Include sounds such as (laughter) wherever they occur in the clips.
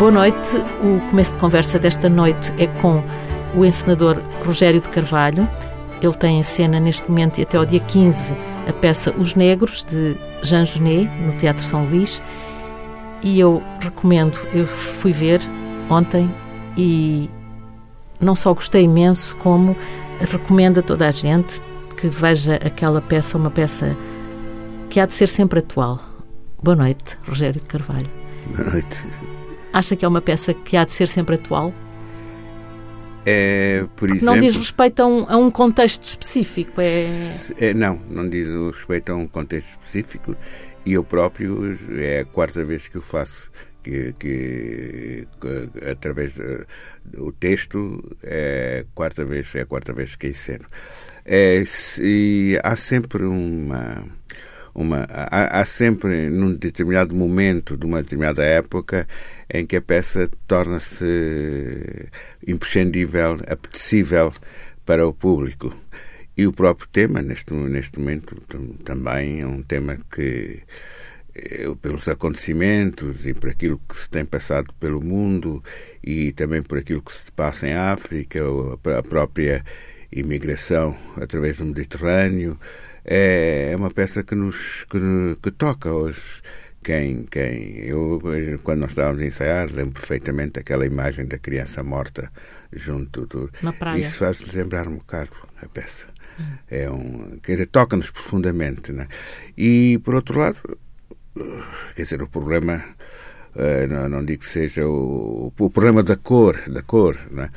Boa noite. O começo de conversa desta noite é com o encenador Rogério de Carvalho. Ele tem em cena neste momento e até ao dia 15 a peça Os Negros, de Jean Genet, no Teatro São Luís. E eu recomendo, eu fui ver ontem e não só gostei imenso, como recomendo a toda a gente que veja aquela peça, uma peça que há de ser sempre atual. Boa noite, Rogério de Carvalho. Boa noite. Acha que é uma peça que há de ser sempre atual? É, por exemplo, não diz respeito a um, a um contexto específico. É... é... não, não diz respeito a um contexto específico. E eu próprio, é a quarta vez que o faço, que, que, que através do texto, é a quarta vez, é a quarta vez que enceno. É, e há sempre uma uma há, há, sempre num determinado momento de uma determinada época em que a peça torna-se imprescindível, apetecível para o público. E o próprio tema, neste, neste momento, também é um tema que, eh, pelos acontecimentos e por aquilo que se tem passado pelo mundo e também por aquilo que se passa em África, a própria imigração através do Mediterrâneo, é, é uma peça que nos que, que toca hoje quem, quem eu quando nós estávamos a ensaiar lembro perfeitamente aquela imagem da criança morta junto do na praia isso faz lembrar um bocado a peça hum. é um quer dizer toca-nos profundamente né? e por outro lado quer dizer o problema uh, não, não digo que seja o, o problema da cor da cor né?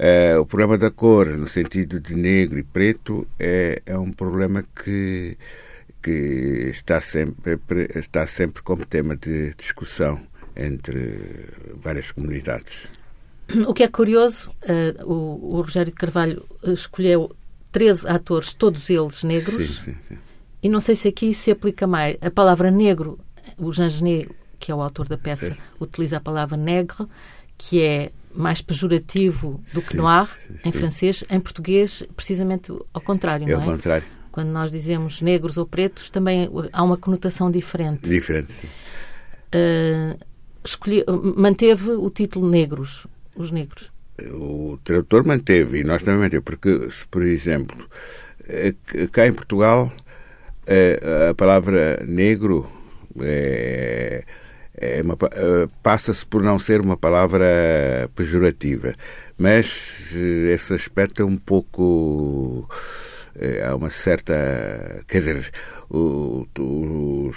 Uh, o problema da cor, no sentido de negro e preto, é, é um problema que, que está, sempre, está sempre como tema de discussão entre várias comunidades. O que é curioso, uh, o, o, Rogério de Carvalho escolheu 13 atores, todos eles negros, sim, sim, sim. e não sei se aqui se aplica mais. A palavra negro, o Jean Genet, que é o autor da peça, utiliza a palavra negro, que é mais pejorativo do que noir, em francês. Em português, precisamente ao contrário, é não é? ao contrário. Quando nós dizemos negros ou pretos, também há uma conotação diferente. Diferente, sim. Uh, escolhi, manteve o título Negros, os negros. O tradutor manteve, e nós também manteve, porque, por exemplo, eh, cá em Portugal, eh, a palavra negro é é uh, passa-se por não ser uma palavra pejorativa, mas esse aspecto é um pouco há uma certa quer dizer o, o,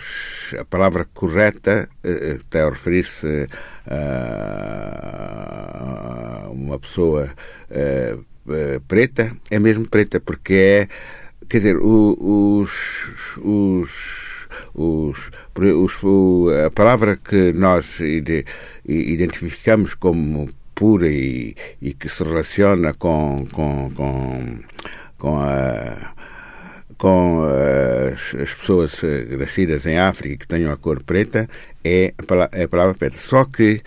a palavra correta está a referir-se a uma pessoa preta é mesmo preta porque é quer dizer os, os os, os, a palavra que nós identificamos como pura e, e que se relaciona com, com, com, com a com as, as, pessoas eh, nascidas em África que tenham a cor preta é a palavra, é a palavra preta. Só que,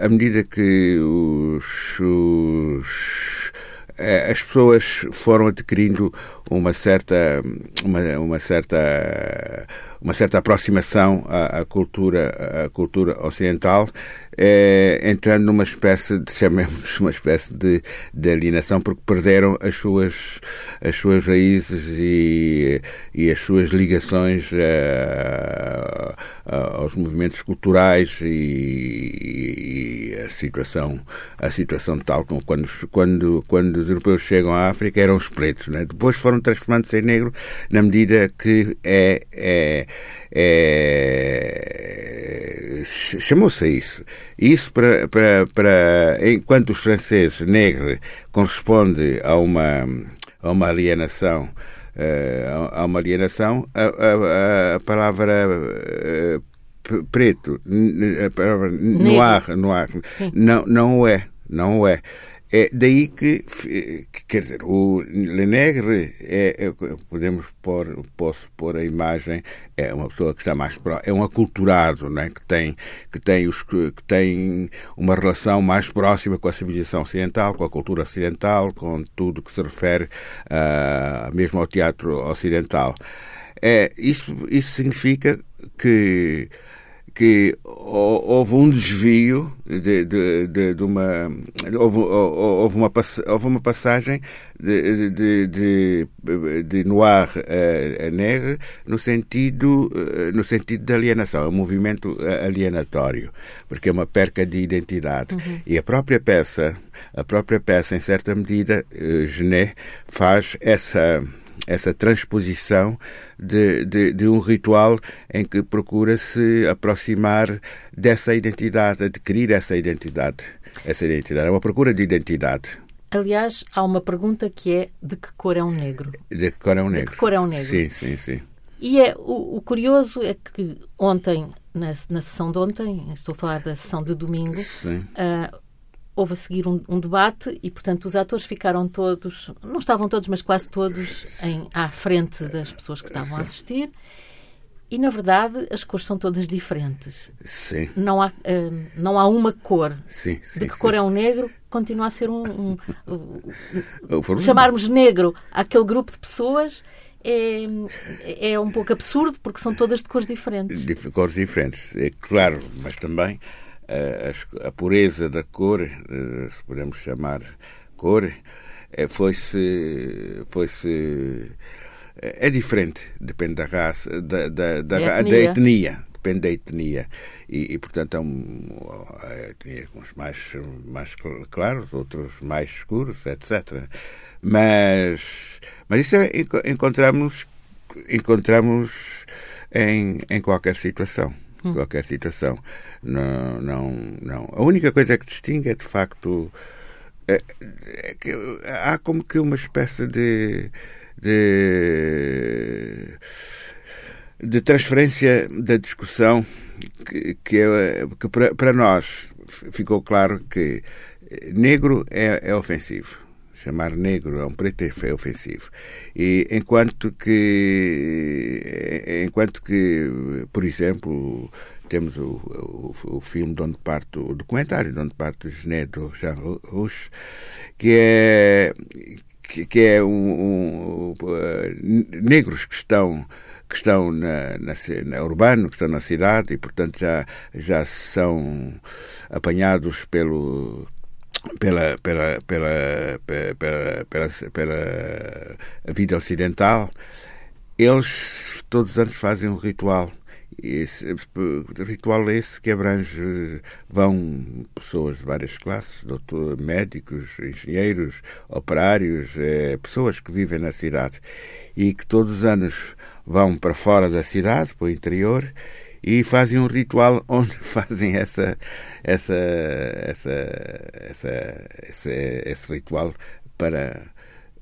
à medida que os, os eh, as pessoas foram adquirindo uma certa uma, uma certa uma certa aproximação à, à cultura à cultura ocidental é, entrando numa espécie de chamemos uma espécie de, de alienação porque perderam as suas as suas raízes e, e as suas ligações uh, aos movimentos culturais e, e, a situação a situação tal como quando quando quando os europeus chegam à África eram os pretos né? depois foram transformando-se em negro na medida que é, é, é chamou-se a isso. Isso para, para, para enquanto os franceses negro corresponde a uma a uma alienação uh, a uma alienação a, a, a palavra uh, preto a palavra noir, noir não não é não é é daí que, quer dizer, o Le Negre, é, é, podemos pôr, posso pôr a imagem, é uma pessoa que está mais próxima, é um aculturado, não é? que, tem, que, tem os, que tem uma relação mais próxima com a civilização ocidental, com a cultura ocidental, com tudo que se refere uh, mesmo ao teatro ocidental. É, isso, isso significa que que houve um desvio de, de, de, de uma houve, houve, uma houve uma passagem de, de, de, de noir a, a negre no sentido no sentido de alienação, é um movimento alienatório, porque é uma perca de identidade. Uhum. E a própria peça, a própria peça em certa medida, Genet faz essa essa transposição de, de, de, um ritual em que procura se aproximar dessa identidade, adquirir essa identidade. Essa identidade é uma procura de identidade. Aliás, há uma pergunta que é de que cor é um negro? De que cor é um negro? De que cor é um negro? Sim, sim, sim. E é, o, o curioso é que ontem, na, na, sessão de ontem, estou a falar da sessão de domingo, uh, houve a seguir um, um, debate e, portanto, os atores ficaram todos, não estavam todos, mas quase todos, em, à frente das pessoas que estavam a assistir. E, na verdade, as cores são todas diferentes. Sim. Não há, uh, não há uma cor. Sim, sim, De que cor é um negro, continua a ser um. um, um chamarmos negro aquele grupo de pessoas é, é um pouco absurdo, porque são todas de cores diferentes. De cores diferentes, é claro, mas também a, a pureza da cor, eh, se podemos chamar cor, eh, foi-se. Foi-se. É diferente, depende da raça, da, da, da, etnia. da etnia. Depende da etnia. E, e portanto, é um, etnia uns mais, mais claros, outros mais escuros, etc. Mas, mas isso é, encontramos, encontramos em, em qualquer situação hum. qualquer situação. Não, não, não. A única coisa que distingue é, de facto, é, é que há como que uma espécie de, de, de transferência da discussão que, que, é, que para, para nós ficou claro que negro é, é ofensivo chamar negro a um preto é ofensivo. E enquanto que, enquanto que, por exemplo, temos o, o, o filme de onde parte o documentário de onde parte o Gené do Jean Rouge, que é que, que é um, um, uh, negros que estão que estão na, na, na, urbano, que estão na cidade e portanto já já são apanhados pelo pela, pela, pela, pela, pela, pela vida ocidental, eles todos os anos fazem um ritual. Esse, ritual esse que abrange, vão pessoas de várias classes, doutor, médicos, engenheiros, operários, é, pessoas que vivem na cidade e que todos os anos vão para fora da cidade, para o interior, e fazem um ritual (laughs) onde fazem essa, essa, essa, essa, esse, esse ritual para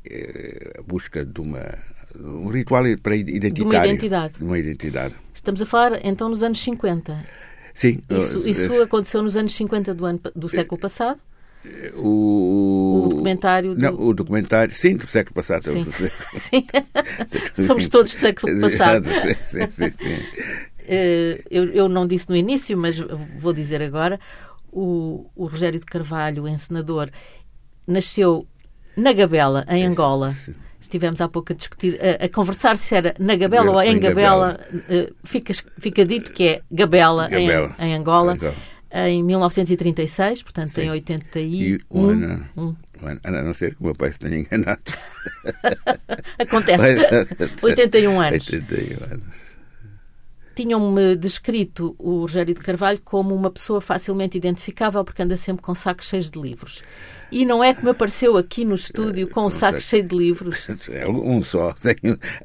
eh, a busca de uma um ritual para identitário. De uma identidade. De uma identidade. Estamos a falar então nos anos 50. Sim. Isso, isso aconteceu nos anos 50 do, ano, do século passado? O, o documentário do... Não, o documentário, sim, do século passado. Sim. (laughs) sim. Somos todos do século (laughs) passado. sim, sim, sim. Eh, eu, eu não disse no início, mas vou dizer agora, o, o Rogério de Carvalho, encenador, nasceu na Gabela, em Angola. Estivemos há pouco a discutir, a, a conversar se era na Gabela ou em Gabela. Uh, fica, fica dito que é Gabela, Gabela. Em, em, Angola. Em 1936, portanto Sim. em 81. E um ano, um. a não ser que o meu pai se tenha enganado. (laughs) Acontece. (laughs) 81 anos. 81 anos tinham-me descrito o Rogério de Carvalho como uma pessoa facilmente identificável porque anda sempre com sacos cheios de livros. E não é que me apareceu aqui no estúdio com o saco cheio de livros. (laughs) É um só,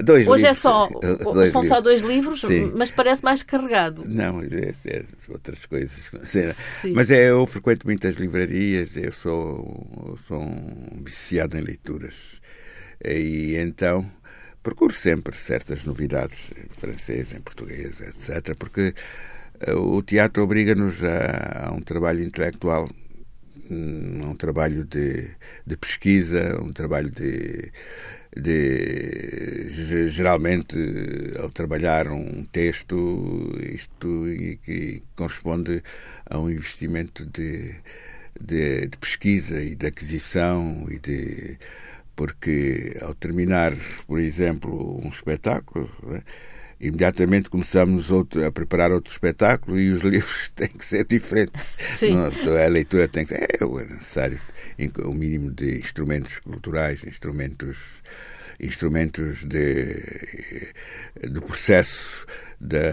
dois Hoje livros. é só, (laughs) dois são livros. só dois livros, Sim. mas parece mais carregado. Não, é, é outras coisas. Sim. Mas é, eu frequento muitas livrarias, eu sou, eu sou um viciado em leituras. E então procuro sempre certas novidades em francês, em português, etc., porque eh, o teatro obriga-nos a, a, um trabalho intelectual, a um trabalho de, de pesquisa, um trabalho de, de geralmente ao trabalhar um texto isto que corresponde a um investimento de, de pesquisa e de aquisição e de porque ao terminar, por exemplo, um espetáculo, imediatamente começamos outro, a preparar outro espetáculo e os (laughs) livros têm que ser diferentes. Sim. Não, a leitura tem que ser. É, é necessário o mínimo de instrumentos culturais, instrumentos, instrumentos de, do processo de,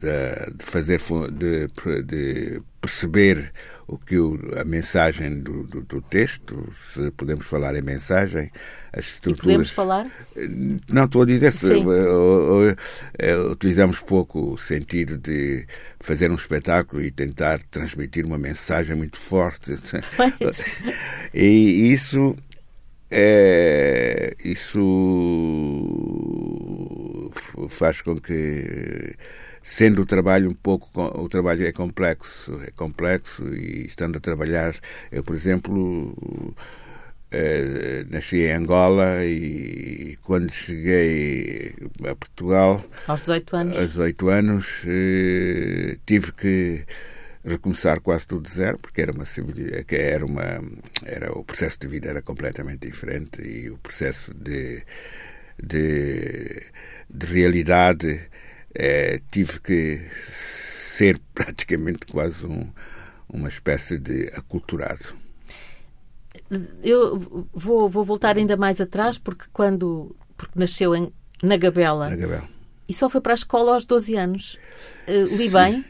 de, de fazer de, de perceber o que o, a mensagem do, do, do, texto, se podemos falar em mensagem, as estruturas. E podemos falar? Não, estou a dizer, se, utilizamos pouco o sentido de fazer um espetáculo e tentar transmitir uma mensagem muito forte. (laughs) e isso é, isso faz com que sendo o trabalho um pouco o trabalho é complexo é complexo e estando a trabalhar eu por exemplo eh, nasci em Angola e quando cheguei a Portugal aos 18 anos? aos 18 anos eh, tive que recomeçar quase tudo de zero porque era uma que era uma era o processo de vida era completamente diferente e o processo de de, de realidade é, tive que ser (laughs) praticamente quase um, uma espécie de aculturado. Eu vou, vou voltar ainda mais atrás, porque quando porque nasceu em, na Gabela, na Gabela e só foi para a escola aos 12 anos. Uh, li bem?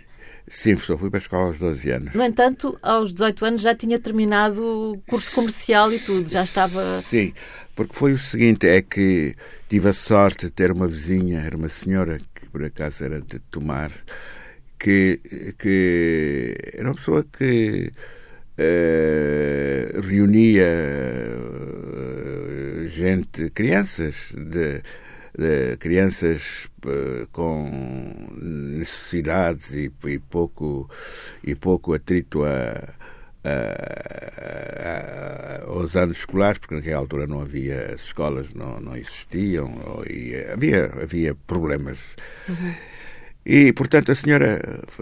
Sim, só fui para a escola aos 12 anos. No entanto, aos 18 anos já tinha terminado o curso comercial e tudo, já estava. Sim, porque foi o seguinte: é que tive a sorte de ter uma vizinha, era uma senhora que por acaso era de Tomar, que, que era uma pessoa que uh, reunia uh, gente, crianças de, de crianças uh, com necessidades e, e, pouco e pouco atrito a aos anos escolares, porque naquela altura não havia, as escolas não, não existiam, e havia, havia problemas. Uhum. E, portanto, a senhora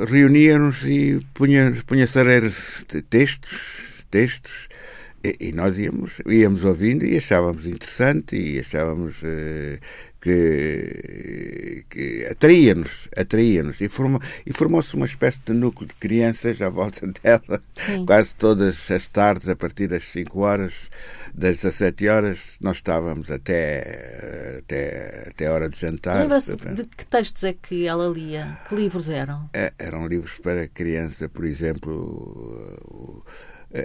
reunia-nos e punha-se punha a ler textos, textos, e, e, nós íamos, íamos ouvindo e achávamos interessante e achávamos uh, que, que atraía-nos, atraía-nos e, formou, e formou-se uma espécie de núcleo de crianças à volta (laughs) dela, Sim. quase todas as tardes, a partir das 5 horas, das 17 horas, nós estávamos até, até, até a hora de jantar. Lembra-se de que textos é que ela lia? Que livros eram? É, eram livros para criança, por exemplo. O,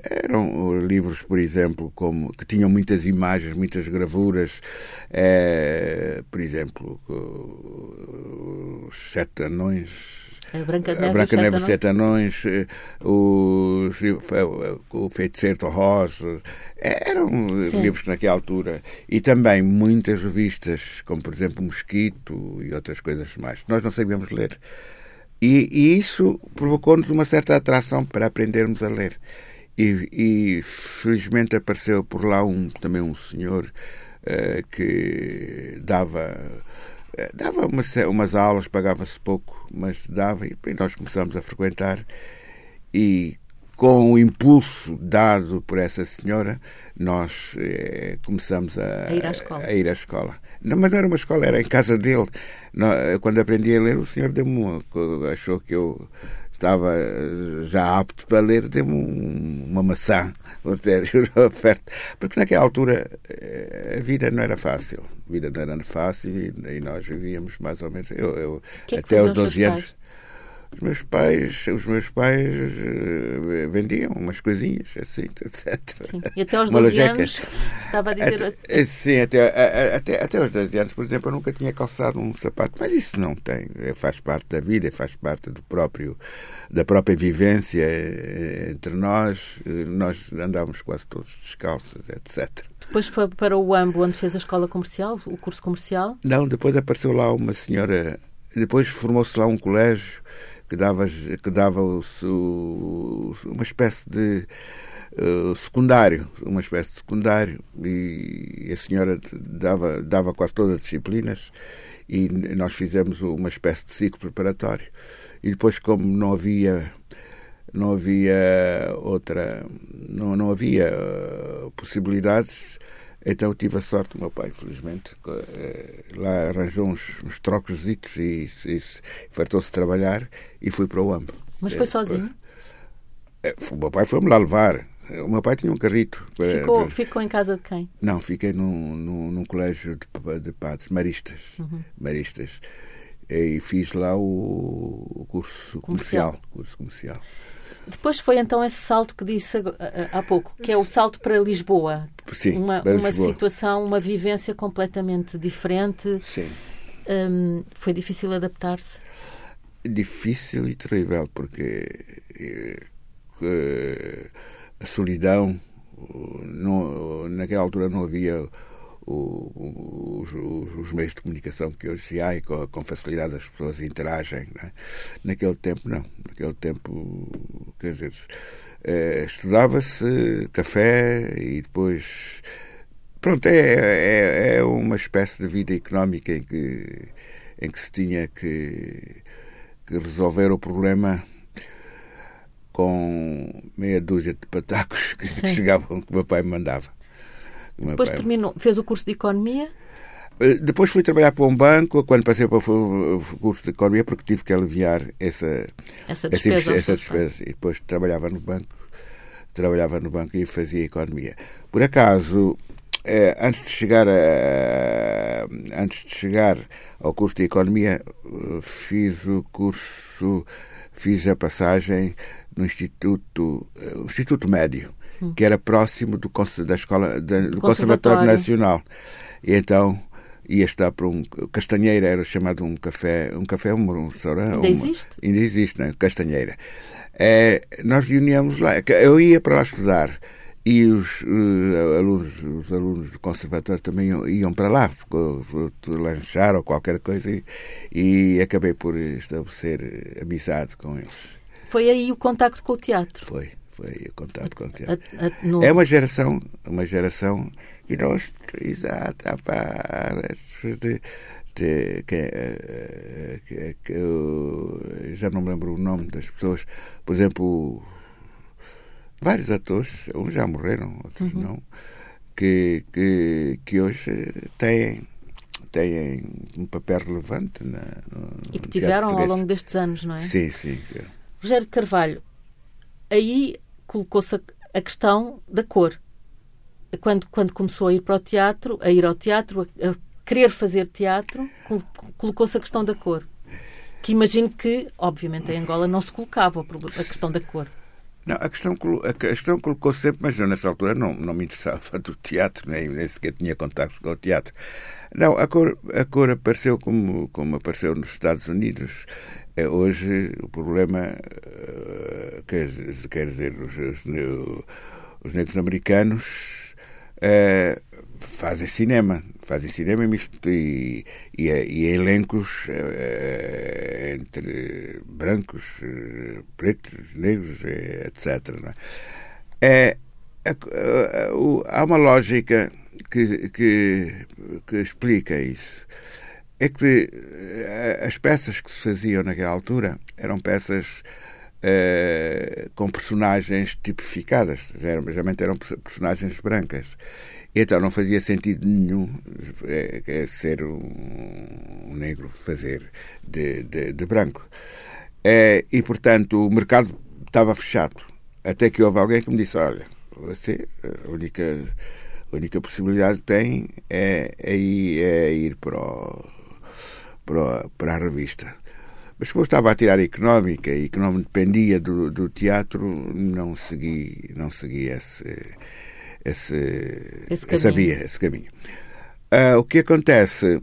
eram livros, por exemplo, como que tinham muitas imagens, muitas gravuras, é, por exemplo, os Sete Anões. A Branca de Neve, a Branca Neve e Sete Anões, eh, os, o Feiticeiro de Rosa, eram Sim. livros que naquela altura. E também muitas revistas, como por exemplo Mosquito e outras coisas mais. Nós não sabíamos ler. E, e isso provocou-nos uma certa atração para aprendermos a ler. E, e, felizmente apareceu por lá um, também um senhor uh, que dava uh, dava uma, umas aulas, pagava-se pouco, mas dava, e, nós começamos a frequentar. E com o impulso dado por essa senhora, nós eh, começamos a, a, ir à escola. A ir à escola. Não, mas não era uma escola, era em casa dele. Quando aprendi a ler, o senhor deu-me achou que eu estava já apto para ler, deu-me uma maçã, (laughs) oferta. Porque naquela altura eh, a vida não era fácil. A vida não era fácil e, nós vivíamos mais ou menos. Eu, eu que é que até aos 12 anos. Os meus pais, os meus pais uh, vendiam umas coisinhas assim, (laughs) etc. Sim. E até aos 12 anos estava a dizer. Até, eh, sim, até, até, até aos 12 anos, por exemplo, eu nunca tinha calçado um sapato, mas isso não tem, eh, faz parte da vida, faz parte do próprio, da própria vivência entre nós. Nós andávamos quase todos descalços, etc. Depois foi para o AMBO, onde fez a escola comercial, o curso comercial? Não, depois apareceu lá uma senhora, depois formou-se lá um colégio que dava, que dava o, o, uma espécie de uh, secundário, uma espécie de secundário, e a senhora dava, dava quase todas as disciplinas e nós fizemos uma espécie de ciclo preparatório. E depois, como não havia não havia outra não, não havia uh, possibilidades Então tive a sorte, o meu pai, felizmente, eh, lá arranjou uns, uns trocos e, e, fartou-se trabalhar e fui para o AMB. Mas foi sozinho? O meu pai foi-me lá levar. O meu pai tinha um carrito. Ficou, ficou em casa de quem? Não, fiquei num, num, num colégio de, de padres, maristas. Uhum. maristas. E fiz lá o, o curso comercial. comercial. Curso comercial. Depois foi então esse salto que disse há pouco, que é o salto para Lisboa. Sim, uma, para uma Lisboa. situação, uma vivência completamente diferente. Sim. Um, foi difícil adaptar-se? Difícil e terrível, porque uh, a solidão, não, naquela altura não havia o, os, os, meios de comunicação que hoje há e com, com facilidade as pessoas interagem. É? Naquele tempo, não. Naquele tempo, quer dizer, eh, estudava-se café e depois. Pronto, é, é, é, uma espécie de vida económica em que, em que se tinha que, que resolver o problema com meia dúzia de patacos que, que (laughs) chegavam que o meu pai me mandava. Depois terminou, fez o curso de Economia? Eh, depois fui trabalhar para um banco, quando passei para o curso de Economia, porque tive que aliviar essa, essa despesa. Essa, despesa. E depois trabalhava no banco, trabalhava no banco e fazia Economia. Por acaso, eh, antes de chegar a, antes de chegar ao curso de Economia, eh, fiz o curso, fiz a passagem no Instituto, o Instituto Médio Hum. que era próximo do, da escola da, do, Conservatório. Nacional. E então ia estar para um Castanheira era chamado um café um café um restaurante ainda existe ainda existe né? Castanheira é, nós reuníamos lá eu ia para lá estudar e os uh, alunos os alunos do conservatório também iam, iam para lá lanchar ou qualquer coisa e, e acabei por estabelecer amizade com eles foi aí o contacto com o teatro foi foi contato com a, no... É uma geração, uma geração que nós, exato, de, de, que, eh, que, que eu já não me lembro o nome das pessoas, por exemplo, vários atores, uns já morreram, outros uhum. não, que, que, que hoje têm têm um papel relevante na, e que tiveram ao longo destes anos, não é? Sim, sim. Rogério de Carvalho, aí colocou-se a, a, questão da cor. Quando, quando começou a ir para o teatro, a ir ao teatro, a, a querer fazer teatro, colocou-se a questão da cor. Que imagino que, obviamente, em Angola não se colocava a questão da cor. Não, a questão, a questão colocou sempre, mas eu nessa altura não, não me interessava do teatro, nem, nem sequer tinha contato com o teatro. Não, a cor, a cor apareceu como, como apareceu nos Estados Unidos é hoje o problema, uh, quer, quer dizer, os, os, os negros americanos uh, fazem cinema, fazem cinema e, e, e elencos entre brancos, pretos, negros, etc. É? É, há uma lógica que, que, que explica isso é que eh, as peças que se faziam naquela altura eram peças uh, com personagens tipificadas, geralmente eram personagens brancas. Então não fazia sentido nenhum é, ser um, um, negro fazer de, de, de branco. É, e, portanto, o mercado estava fechado. Até que houve alguém que me disse: Olha, você, a única, a única possibilidade que tem é, é, ir, é ir para o para, para a revista. Mas como estava a tirar a económica e que não dependia do, do teatro, não segui, não segui esse, esse, esse essa via, esse caminho. Uh, o que acontece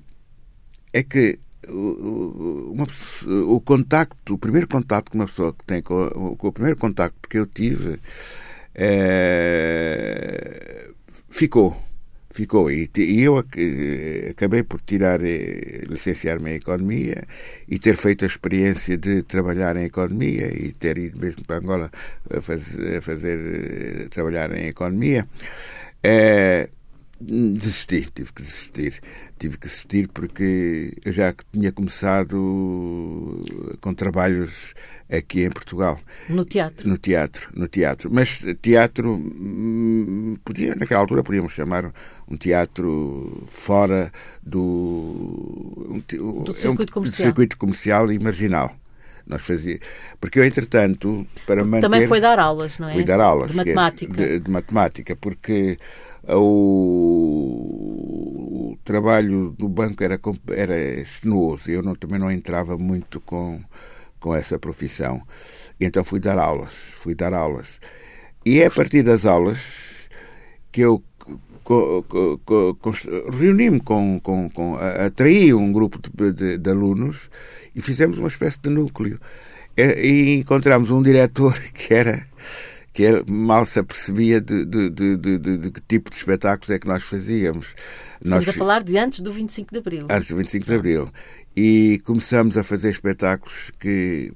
é que o, uma, o contacto, o primeiro contacto que uma pessoa que tem com, com o primeiro contacto que eu tive é, ficou ficou. E, e eu acabei por tirar, eh, licenciar-me em Economia e ter feito a experiência de trabalhar em Economia e ter ido mesmo para Angola a fazer, a fazer trabalhar em Economia. É, Desisti, tive que desistir. Tive que desistir porque eu já tinha começado com trabalhos aqui em Portugal. No teatro? No teatro, no teatro. Mas teatro, hum, podia, naquela altura podíamos chamar um teatro fora do, um, do circuito, comercial. Do circuito comercial e marginal. Nós fazia, porque eu, entretanto, para manter... Também foi dar aulas, não é? Fui dar aulas. De matemática. De, de matemática, porque o, o, trabalho do banco era, era sinuoso. Eu não, também não entrava muito com, com essa profissão. E então fui dar aulas. Fui dar aulas. E é a partir das aulas que eu reuni-me com, com, com, atraí um grupo de, de, de, alunos e fizemos uma espécie de núcleo. E, encontramos um diretor (laughs) que era que mal se apercebia de, de, de, de, que tipo de espetáculos é que nós fazíamos. Estamos nós, a falar de antes do 25 de Abril. Antes do 25 de Abril. E começamos a fazer espetáculos que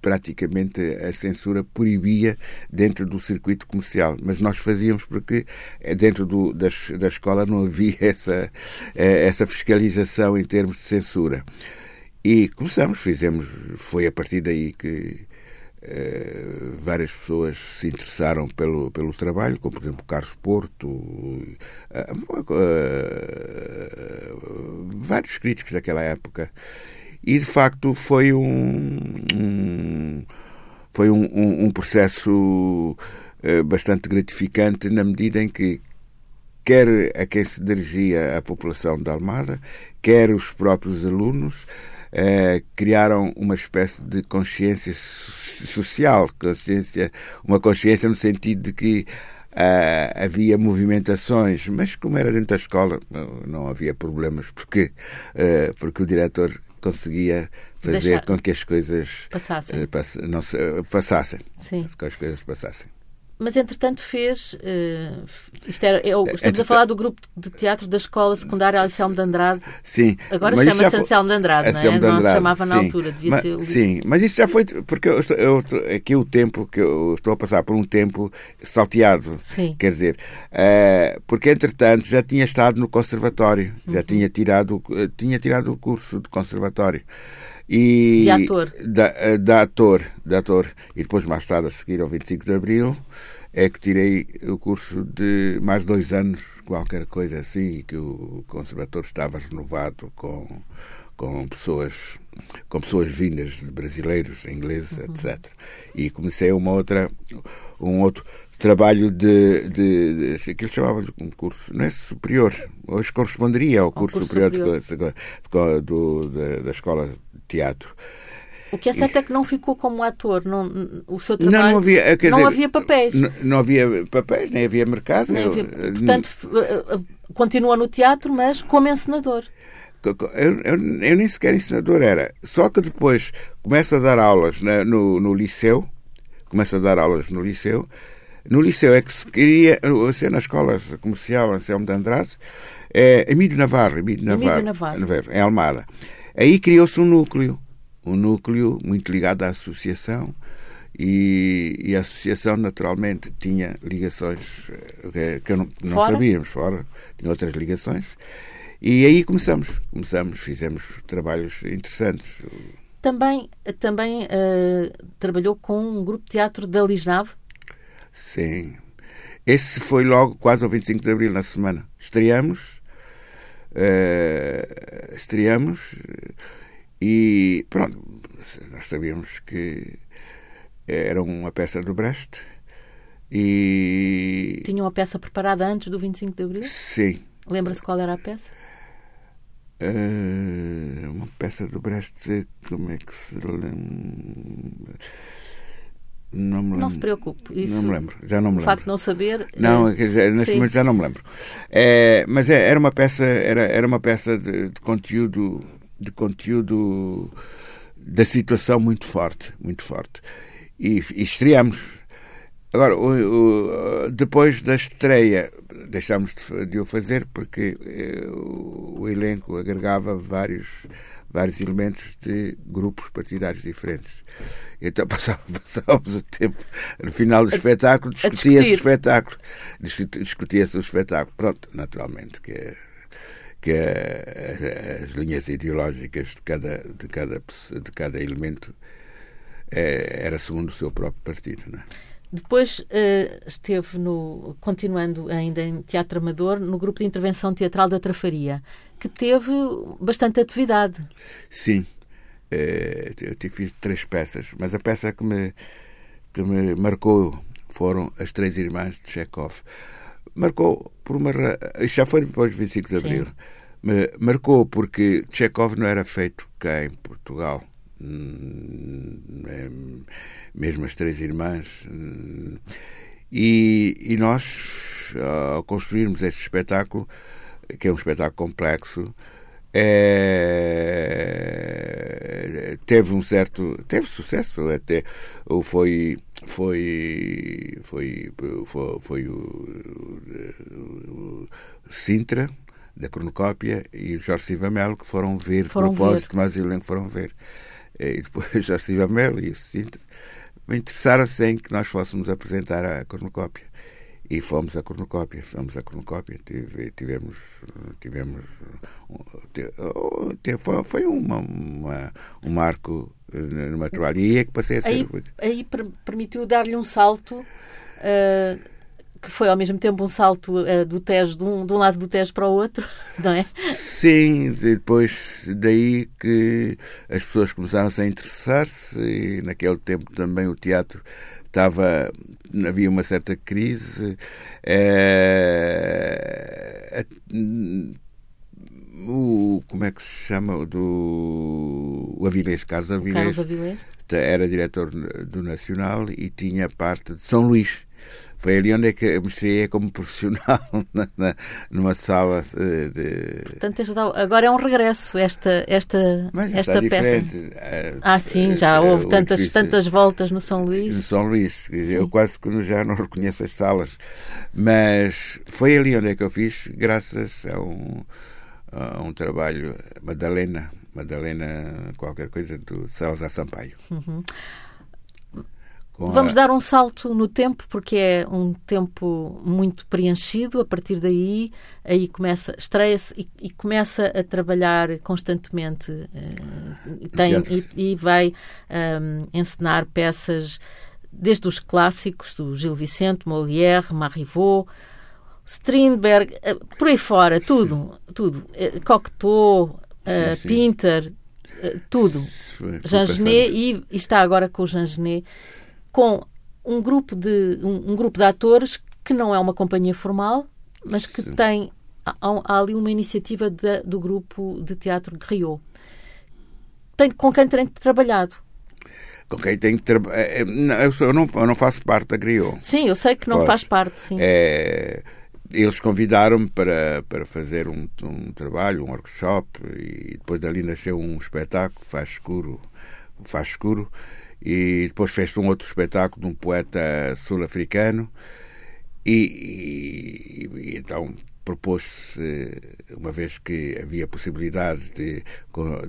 praticamente a censura proibia dentro do circuito comercial. Mas nós fazíamos porque eh, dentro do, da, da escola não havia (laughs) essa, eh, essa fiscalização em termos de censura. E começamos, fizemos, foi a partir daí que Uh, várias pessoas se interessaram pelo, pelo trabalho, como por exemplo Carlos Porto, vários críticos daquela época. E de facto foi um, um foi um, um, um processo bastante gratificante na medida em que quer a quem se dirigia a população da Almada, quer os próprios alunos, eh, criaram uma espécie de consciência social, consciência, uma consciência no sentido de que Uh, havia movimentações, mas como era dentro da escola, não, havia problemas, porque, porque o diretor conseguia fazer Deixar... com que as coisas passassem. Uh, pass não, passassem. Sim. Que as coisas passassem. Mas, entretanto, fez. Uh, isto era, eu, estamos Entretanto, a falar do grupo de teatro da Escola Secundária Anselmo de Andrade. Sim. Agora chama-se Anselmo de Andrade, não é? Não se chamava sim. na altura, devia mas, ser. Sim, mas isso já foi. Porque eu, eu, aqui o tempo que eu estou a passar por um tempo salteado. Sim. Quer dizer, uh, porque, entretanto, já tinha estado no conservatório, uhum. já tinha tirado, tinha tirado o curso de conservatório. E de ator. Da, eh, da ator, da ator. E depois, mais tarde, a seguir ao 25 de Abril, é que tirei o curso de mais dois anos, qualquer coisa assim, que o conservatório estava renovado com, com pessoas com pessoas vindas de brasileiros, ingleses, uhum. etc. E comecei uma outra um outro trabalho de, de, de que eles chamavam de um curso, não é superior, hoje corresponderia ao curso, curso superior, superior. De, do, da, escola de teatro. O que é certo é que não ficou como ator. Não, o seu trabalho. Não, não havia, não dizer, havia papéis. Não, não, havia papéis, nem havia mercado. Nem havia, portanto, eh, eh, continua no teatro, mas como encenador. Eu, eu, eu, nem sequer ensinador era. Só que depois começo a dar aulas na, no, no liceu. Começo a dar aulas no liceu. No liceu é que se queria, ser na escola comercial Anselmo de Andrade, é Emílio Navarro, Emílio Navarro, Navarro. em Almada. Aí criou-se um núcleo, um núcleo muito ligado à associação e, e a associação naturalmente tinha ligações eh, que, não, não fora? sabíamos fora, tinha outras ligações. E aí começamos, começamos, fizemos trabalhos interessantes. Também, também uh, trabalhou com um grupo de teatro da Lisnave? Sim. Esse foi logo quase ao 25 de Abril, na semana. Estreamos uh, estreamos e pronto, nós sabíamos que era uma peça do Brecht e... Tinha uma peça preparada antes do 25 de Abril? Sim. Lembra-se qual era a peça? Uh, uma peça do Brecht, como é que se lembra? Não me lembro. Não se preocupe. Isso, não me lembro. Já não me lembro. O facto de não saber. Não, é... já, neste momento já não me lembro. É, mas é, era uma peça, era, era uma peça de, de, conteúdo, de conteúdo da situação muito forte, muito forte. E, e estreamos. Agora, o, o, depois da estreia, deixámos de o fazer porque eh, o, o elenco agregava vários, vários elementos de grupos partidários diferentes. Então (laughs) passávamos o tempo, no final do espetáculo, discutia-se o espetáculo. Discutia-se o espetáculo. Pronto, naturalmente, que, que as linhas ideológicas de cada, de cada, de cada elemento é, era segundo o seu próprio partido. Não é? Depois uh, esteve no, continuando ainda em teatro amador, no grupo de intervenção teatral da Trafaria, que teve bastante atividade. Sim, uh, eu fiz três peças, mas a peça que me, que me marcou foram As Três Irmãs de Chekhov. Marcou por uma. Já foi depois do 25 de Abril. Me marcou porque Chekhov não era feito cá em Portugal. Hum, é, mesmo as três irmãs. E, e nós, ao construirmos este espetáculo, que é um espetáculo complexo, é, teve um certo teve sucesso até foi foi foi foi, foi o, o, o, Sintra da cronocópia e o Jorge Silva Melo que foram ver foram de propósito ver. mas o elenco foram ver e depois o Jorge Silva Melo e o Sintra interessaram-se em que nós fôssemos apresentar a cornucópia. E fomos a cornucópia, fomos a cornucópia, tivemos, tivemos foi, foi uma, uma, um marco no trabalho. E é que passei a ser. Aí, aí permitiu dar-lhe um salto uh, que foi ao mesmo tempo um salto uh, do Tejo de um, de um lado do Tejo para o outro, (laughs) não é? Sim, depois daí que as pessoas começaram-se a interessar-se e naquele tempo também o teatro estava havia uma certa crise é, o como é que se chama? Do o Avilés Carlos Avilés, Carlos Avilés. Era diretor do Nacional e tinha parte de São Luís foi ali onde é que eu me estreiei como profissional, (laughs) na, na, numa sala de. Portanto, agora é um regresso esta, esta, Mas esta peça. Ah, sim, já é, houve tantas, tantas voltas no São Luís. No São Luís. Eu quase que já não (laughs) reconheço as salas. Mas foi ali onde é que eu fiz, graças a um, a um trabalho, Madalena, Madalena, qualquer coisa, do Salazar Sampaio. Uhum. Vamos a... dar um salto no tempo, porque é um tempo muito preenchido. A partir daí, aí começa, estreia-se e, e, começa a trabalhar constantemente. Uh, tem, e, e, vai um, ehm, encenar peças desde os clássicos do Gil Vicente, Molière, Marivaux, Strindberg, uh, por aí fora, tudo, tudo. Uh, Cocteau, uh, Pinter, tudo. Jean Genet e, e está agora com o Jean Genet com um grupo de, um, um, grupo de atores que não é uma companhia formal, mas que Sim. tem há, há, ali uma iniciativa de, do grupo de teatro Griot. Tem, com quem tem trabalhado? Com quem tem que trabalhar. É, é, eu, não, eu não faço parte da Griot. Sim, eu sei que não Posso. faz parte. Sim. É, eles convidaram-me para, para fazer um, um trabalho, um workshop, e depois dali nasceu um espetáculo, Faz Escuro, Faz Escuro, e depois fez um outro espetáculo de um poeta sul-africano. E, e, e, então propôs-se, uma vez que havia possibilidade de,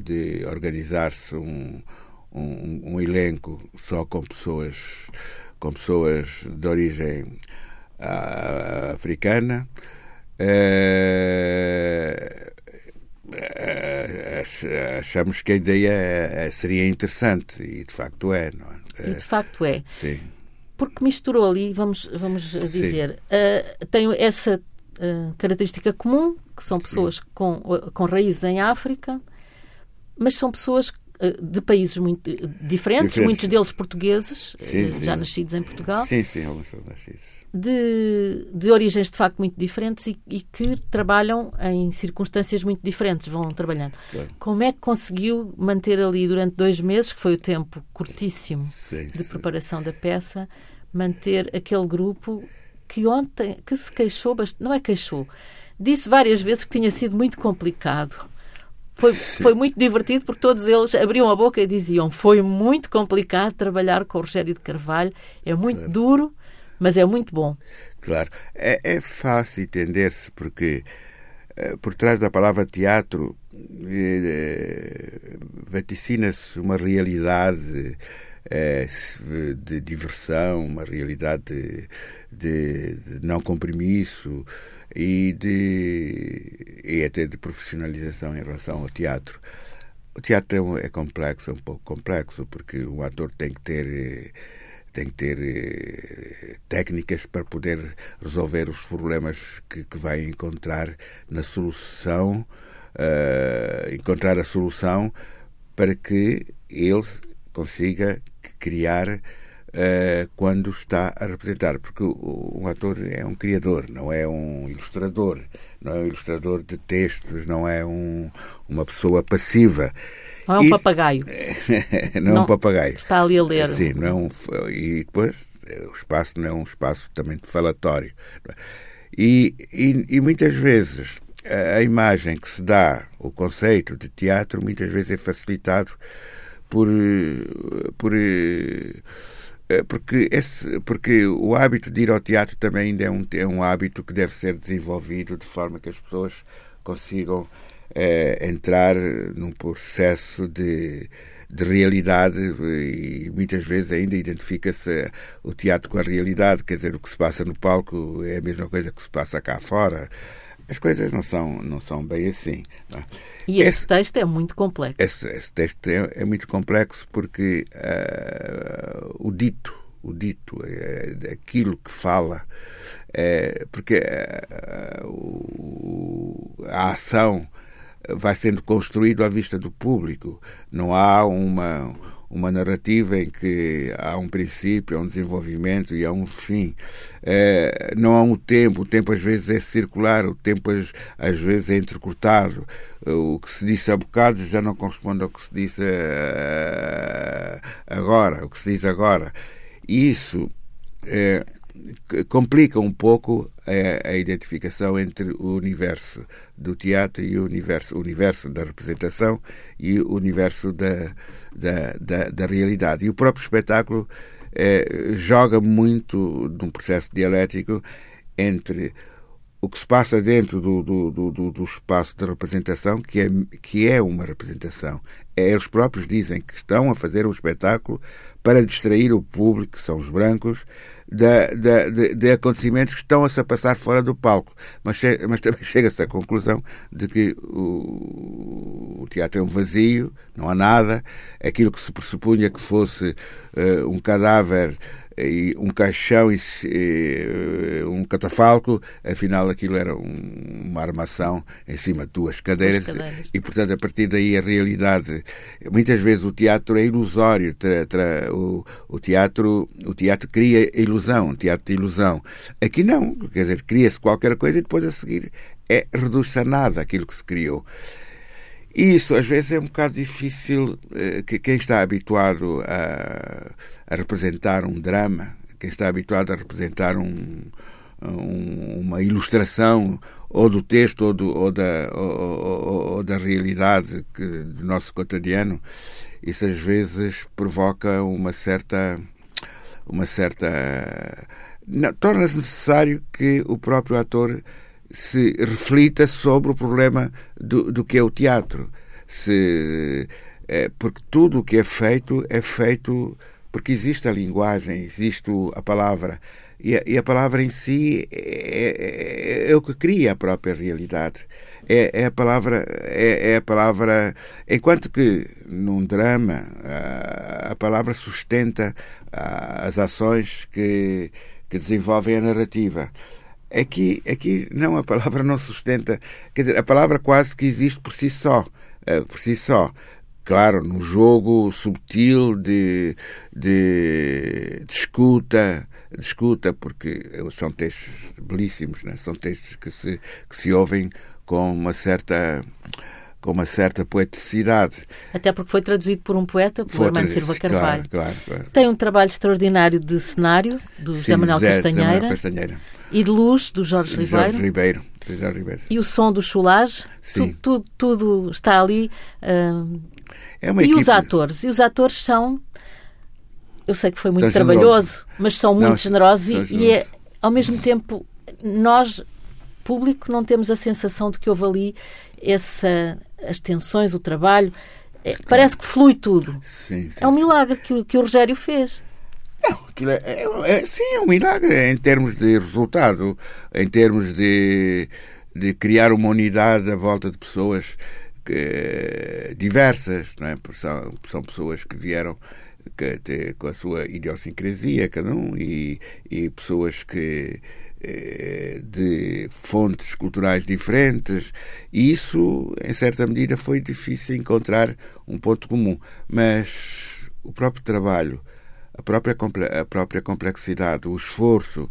de organizar-se um, um, um, elenco só com pessoas, com pessoas de origem uh, africana, uh, achamos que a ideia é, é, seria interessante e de facto é, não é? E de facto é. Sim. Porque misturou ali, vamos, vamos dizer, uh, tem essa uh, característica comum, que são pessoas com, com raízes em África, mas são pessoas de países muito diferentes, diferentes, muitos deles portugueses, sim, já nascidos em Portugal. Sim, sim, alguns são nascidos de, de origens de facto muito diferentes e, e, que trabalham em circunstâncias muito diferentes, vão trabalhando. Claro. Como é que conseguiu manter ali durante dois meses, que foi o tempo curtíssimo sim, de sim. preparação da peça, manter aquele grupo que ontem, que se queixou, não é queixou, disse várias vezes que tinha sido muito complicado. Foi, foi muito divertido porque todos eles abriam a boca e diziam foi muito complicado trabalhar com o Rogério de Carvalho, é muito duro, Mas é muito bom. Claro. É, é fácil entender-se, porque eh, por trás da palavra teatro eh, vaticina-se uma realidade eh, de diversão, uma realidade de, de, de não compromisso e, de, e até de profissionalização em relação ao teatro. O teatro é, é complexo, é um pouco complexo, porque o ator tem que ter tem que ter eh, técnicas para poder resolver os problemas que, que vai encontrar na solução, uh, encontrar a solução para que ele consiga criar uh, quando está a representar, porque um ator é um criador, não é um ilustrador, não é um ilustrador de textos, não é um, uma pessoa passiva. Não é um e, papagaio. não, (laughs) não é um papagaio. Está ali a ler. Sim, não é um, e depois o espaço não é um espaço também de falatório. E, e, e muitas vezes a, imagem que se dá, o conceito de teatro, muitas vezes é facilitado por, por eh, porque, esse, porque o hábito de ir ao teatro também ainda é um, é um hábito que deve ser desenvolvido de forma que as pessoas consigam é, entrar num processo de, de realidade e muitas vezes ainda identifica-se o teatro com a realidade, quer dizer, o que se passa no palco é a mesma coisa que se passa cá fora. As coisas não são, não são bem assim. É? E esse, esse, texto é muito complexo. Esse, esse texto é, é, muito complexo porque uh, o dito, o dito, é, é aquilo que fala, é, porque uh, a ação vai sendo construído à vista do público. Não há uma uma narrativa em que há um princípio, há um desenvolvimento e há um fim. É, não há um tempo, o tempo às vezes é circular, o tempo às, às vezes é entrecortado. O que se disse há bocado já não corresponde ao que se disse uh, agora, o que se diz agora. Isso é, complica um pouco a, a, identificação entre o universo do teatro e o universo, o universo da representação e o universo da, da, da, da realidade. E o próprio espetáculo eh, joga muito num processo dialético entre o que se passa dentro do, do, do, do, espaço de representação, que é, que é uma representação. É, eles próprios dizem que estão a fazer um espetáculo para distrair o público, que são os brancos, da, de, de, acontecimentos que estão a se passar fora do palco. Mas, mas também (laughs) chega-se à conclusão de que o, o, teatro é um vazio, não há nada. Aquilo que se pressupunha que fosse uh, um cadáver um caixão e, um catafalco, afinal aquilo era um, uma armação em cima de duas cadeiras, cadeiras, e portanto a partir daí a realidade. Muitas vezes o teatro é ilusório tra, tra, o, o, teatro o teatro cria ilusão um teatro de ilusão. Aqui não quer dizer cria-se qualquer coisa e depois a seguir é reduz-se a nada aquilo que se criou isso às vezes é um bocado difícil eh, que quem está habituado a, a, representar um drama, quem está habituado a representar um, um, uma ilustração ou do texto ou, do, ou da, ou, ou, da realidade que, do nosso cotidiano, isso às vezes provoca uma certa uma certa torna-se necessário que o próprio ator se reflita sobre o problema do, do que é o teatro. Se, é, porque tudo o que é feito é feito porque existe a linguagem, existe a palavra. E a, e a palavra em si é, é, é, o que cria a própria realidade. É, é a palavra, é, é, a palavra. Enquanto que num drama a, a palavra sustenta a, as ações que, que desenvolvem a narrativa. Aqui, aqui não, a palavra não sustenta. Quer dizer, a palavra quase que existe por si só. Uh, por si só. Claro, num jogo subtil de, de, de escuta, de escuta, porque são textos belíssimos, né? são textos que se, que se ouvem com uma certa com uma certa poeticidade. Até porque foi traduzido por um poeta, por Armando Silva Carvalho. Claro, claro, claro. Tem um trabalho extraordinário de cenário, do Sim, José Manuel Castanheira. Castanheira. E de luz, do Jorge Ribeiro. Jorge Ribeiro. Jorge Ribeiro. E o som do Chulage. Sim. Tudo, tudo, tudo está ali. Uh... É uma e equipe... os atores? E os atores são eu sei que foi muito são trabalhoso, generosos. mas são muito não, generosos e, generosos. e é, ao mesmo tempo, nós, público, não temos a sensação de que houve ali essa, as tensões, o trabalho. É, parece que flui tudo. Sim, sim, é um milagre que o, que o Rogério fez. Não, aquilo é, é, é, sim, é um milagre em termos de resultado, em termos de, de criar uma unidade à volta de pessoas que, diversas, não é? São, são pessoas que vieram que, com a sua idiosincrasia, cada um, e, e pessoas que eh, de fontes culturais diferentes, e isso, em certa medida, foi difícil encontrar um ponto comum. Mas o próprio trabalho, a própria, a própria complexidade, o esforço,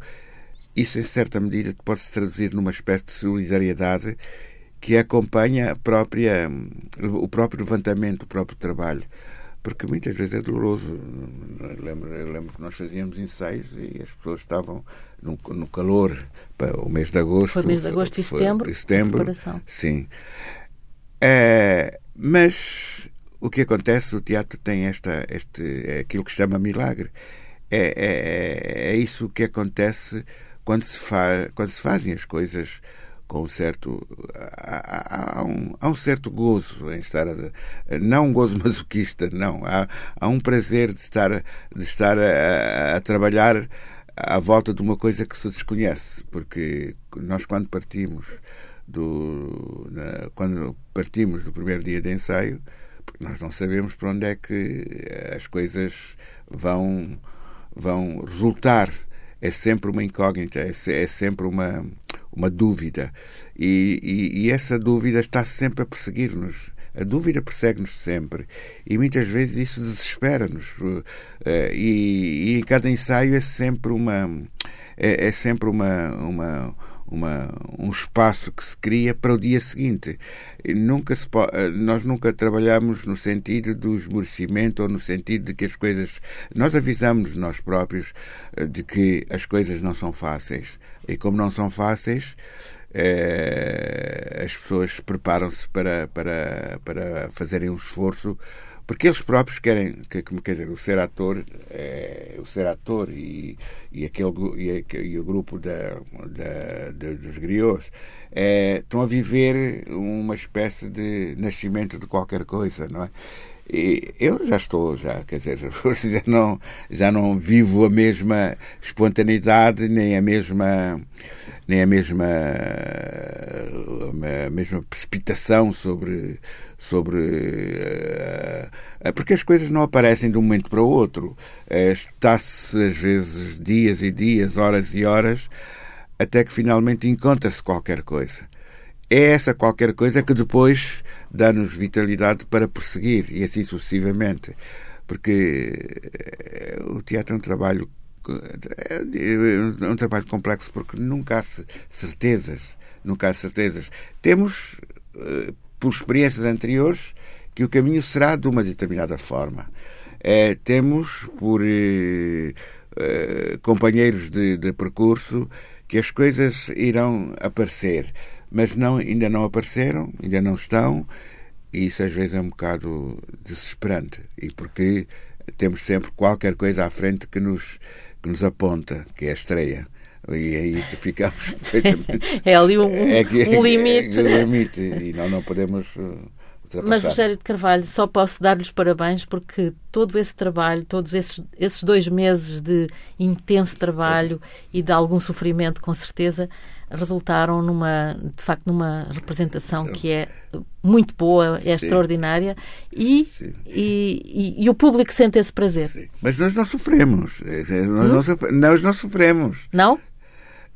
isso, em certa medida, pode se traduzir numa espécie de solidariedade que acompanha própria, o próprio levantamento, o próprio trabalho porque muitas vezes é doloroso. Eu lembro, eu lembro que nós fazíamos ensaios e as pessoas estavam no, no calor para o mês de agosto. Foi mês de agosto e setembro. setembro sim. É, mas o que acontece, o teatro tem esta, este, é aquilo que chama milagre. É, é, é, é isso que acontece quando se, fa, quando se fazem as coisas com um certo há, há, um, há um certo gozo em estar a, não um gozo (laughs) masoquista não há, há um prazer de estar de estar a, a, trabalhar à volta de uma coisa que se desconhece porque nós quando partimos do na, quando partimos do primeiro dia de ensaio nós não sabemos para onde é que as coisas vão vão resultar é sempre uma incógnita é, é sempre uma uma dúvida. E, e, e essa dúvida está sempre a perseguir-nos. A dúvida persegue-nos sempre e muitas vezes isso desespera-nos. Eh, e, e, cada ensaio é sempre uma é, é sempre uma, uma uma, um espaço que se cria para o dia seguinte. Nunca se eh, nós nunca trabalhamos no sentido do esmorecimento ou no sentido de que as coisas. Nós avisamos nós próprios eh, de que as coisas não são fáceis. E como não são fáceis, é, as pessoas preparam-se para, para, para fazerem um esforço porque eles próprios querem, que, quer dizer, o ser ator, é, o ser ator e, e, aquele, e, e o grupo da, da, da dos griots é, estão a viver uma espécie de nascimento de qualquer coisa, não é? E eu já estou, já, quer dizer, (laughs) já não, já não vivo a mesma espontaneidade, nem a mesma, nem a mesma, a mesma precipitação sobre, sobre. Uh, porque as coisas não aparecem de um momento para o outro. Uh, Está-se, às vezes, dias e dias, horas e horas, até que finalmente encontra-se qualquer coisa. É essa qualquer coisa que depois dá-nos vitalidade para prosseguir e assim sucessivamente. Porque o teatro é um trabalho é um trabalho complexo porque nunca há certezas, nunca há certezas. Temos por experiências anteriores, que o caminho será de uma determinada forma. É, temos por eh, eh, companheiros de, de, percurso que as coisas irão aparecer, mas não, ainda não apareceram, ainda não estão, e isso às vezes é um bocado desesperante, e porque temos sempre qualquer coisa à frente que nos, que nos aponta, que é a estreia. E aí ficamos (laughs) perfeitamente. é ali um, é um limite. É, um limite e nós não podemos. Uh, Mas, Rogério de Carvalho, só posso dar-lhes parabéns porque todo esse trabalho, todos esses, esses dois meses de intenso trabalho e de algum sofrimento, com certeza, resultaram numa, de facto, numa representação que é muito boa, é Sim. extraordinária e, e, e, e, o público sente esse prazer. Sim. Mas nós não sofremos. Nós, hum? não, nós não sofremos. Não?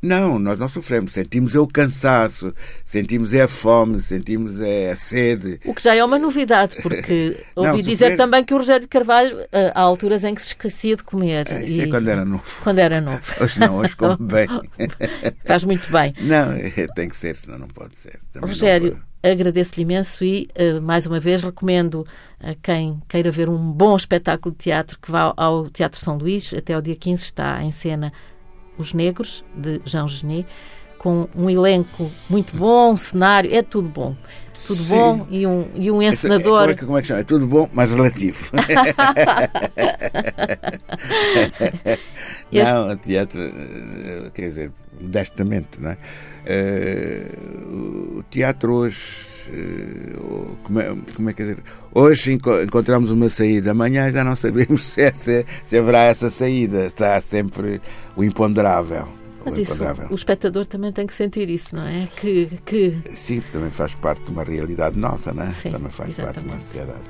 Não, nós não sofremos. Sentimos é o cansaço, sentimos é a fome, sentimos é a sede. O que já é uma novidade, porque (laughs) ouvi não, dizer sofrer... também que o Rogério de Carvalho eh, há alturas em que se esquecia de comer. É, isso é e... é quando era novo. Quando era novo. (laughs) Hoje não, hoje come bem. (laughs) Faz muito bem. Não, é, tem que ser, senão não pode ser. Também Rogério, agradeço-lhe imenso e, uh, mais uma vez, recomendo a quem queira ver um bom espetáculo de teatro que vá ao Teatro São Luís. Até o dia 15 está em cena os Negros, de Jean Genet, com um elenco muito bom, cenário, é tudo bom. Tudo Sim. bom e um, e um encenador. É, como é que chama? É tudo bom, mas relativo. (laughs) este... Não, o teatro, eh, quer dizer, modestamente, não é? Uh, o teatro hoje como é, como é que dizer? Hoje encontramos uma saída, amanhã já não sabemos (laughs) se, é, se, se haverá essa saída. Está sempre o imponderável. Mas isso, o espectador também tem que sentir isso, não é? Que, que... Sim, também faz parte de uma realidade nossa, não é? Sim, também faz exatamente. parte de uma sociedade.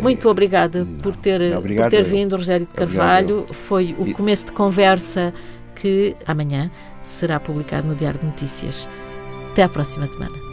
Muito obrigada por ter, obrigado, por ter vindo, Rogério de Carvalho. Obrigado. Foi o começo de conversa que amanhã será publicado no Diário de Notícias. Até à próxima semana.